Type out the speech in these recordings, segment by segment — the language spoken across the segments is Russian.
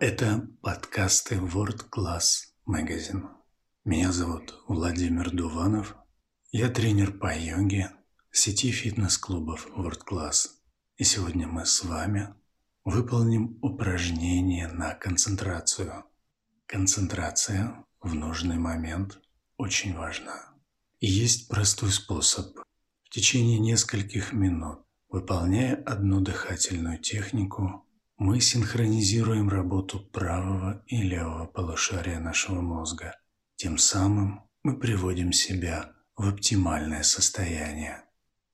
Это подкасты World Class Magazine. Меня зовут Владимир Дуванов. Я тренер по йоге сети фитнес-клубов World Class. И сегодня мы с вами выполним упражнение на концентрацию. Концентрация в нужный момент очень важна. И есть простой способ. В течение нескольких минут, выполняя одну дыхательную технику, мы синхронизируем работу правого и левого полушария нашего мозга. Тем самым мы приводим себя в оптимальное состояние.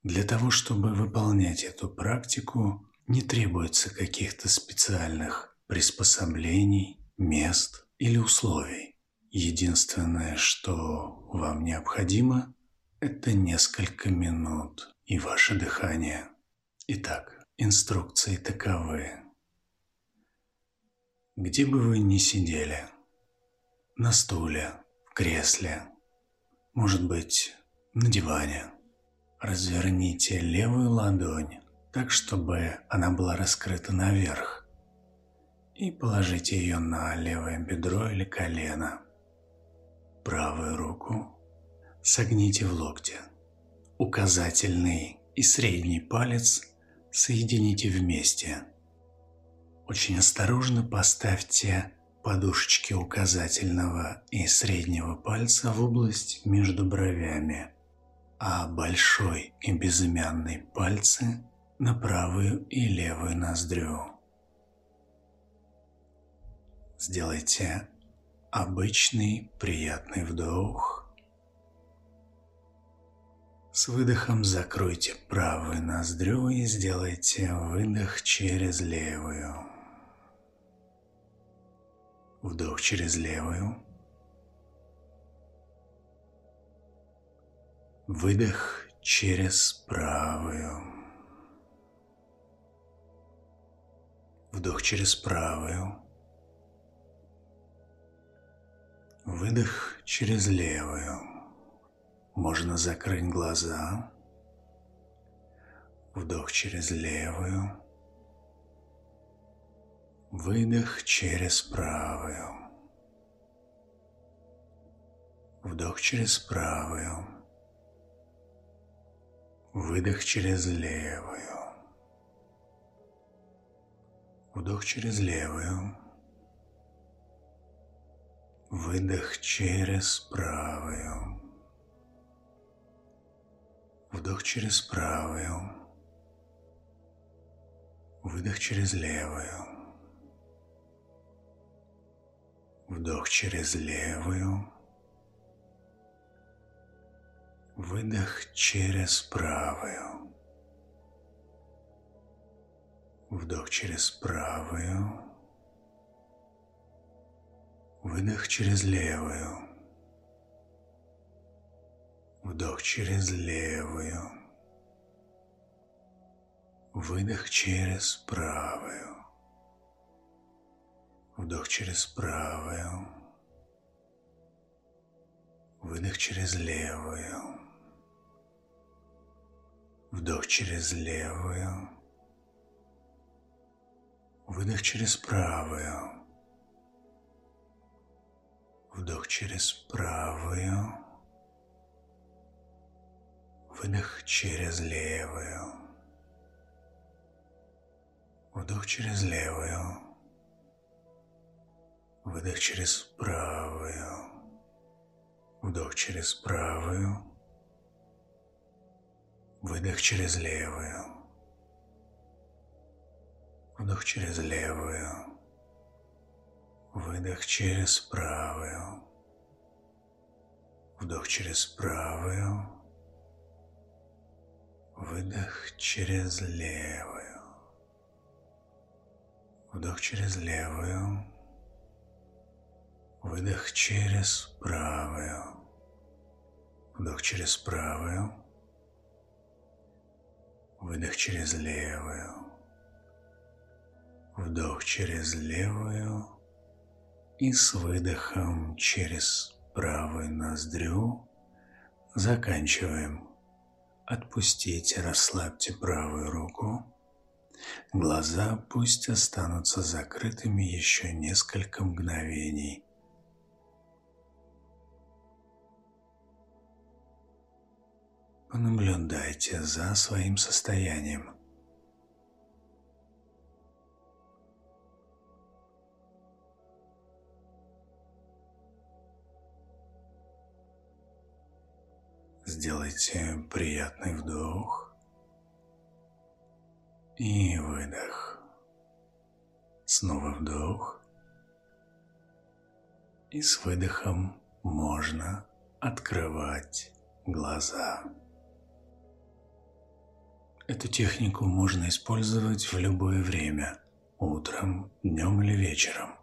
Для того, чтобы выполнять эту практику, не требуется каких-то специальных приспособлений, мест или условий. Единственное, что вам необходимо, это несколько минут и ваше дыхание. Итак, инструкции таковы. Где бы вы ни сидели, на стуле, в кресле, может быть, на диване, разверните левую ладонь так, чтобы она была раскрыта наверх, и положите ее на левое бедро или колено. Правую руку согните в локте. Указательный и средний палец соедините вместе – очень осторожно поставьте подушечки указательного и среднего пальца в область между бровями, а большой и безымянный пальцы на правую и левую ноздрю. Сделайте обычный приятный вдох. С выдохом закройте правую ноздрю и сделайте выдох через левую. Вдох через левую. Выдох через правую. Вдох через правую. Выдох через левую. Можно закрыть глаза. Вдох через левую. Выдох через правую. Вдох через правую. Выдох через левую. Вдох через левую. Выдох через правую. Вдох через правую. Выдох через левую. Вдох через левую. Выдох через правую. Вдох через правую. Выдох через левую. Вдох через левую. Выдох через правую. Вдох через правую. Выдох через левую. Вдох через левую. Выдох через правую. Вдох через правую. Выдох через левую. Вдох через левую. Выдох через правую. Вдох через правую. Выдох через левую. Вдох через левую. Выдох через правую. Вдох через правую. Выдох через левую. Вдох через левую. Выдох через правую. Вдох через правую. Выдох через левую. Вдох через левую. И с выдохом через правую ноздрю заканчиваем. Отпустите, расслабьте правую руку Глаза пусть останутся закрытыми еще несколько мгновений. Понаблюдайте за своим состоянием. Сделайте приятный вдох и выдох. Снова вдох. И с выдохом можно открывать глаза. Эту технику можно использовать в любое время, утром, днем или вечером.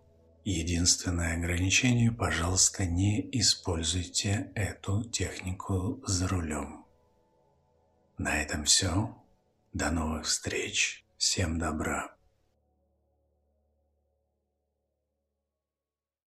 Единственное ограничение, пожалуйста, не используйте эту технику за рулем. На этом все. До новых встреч. Всем добра.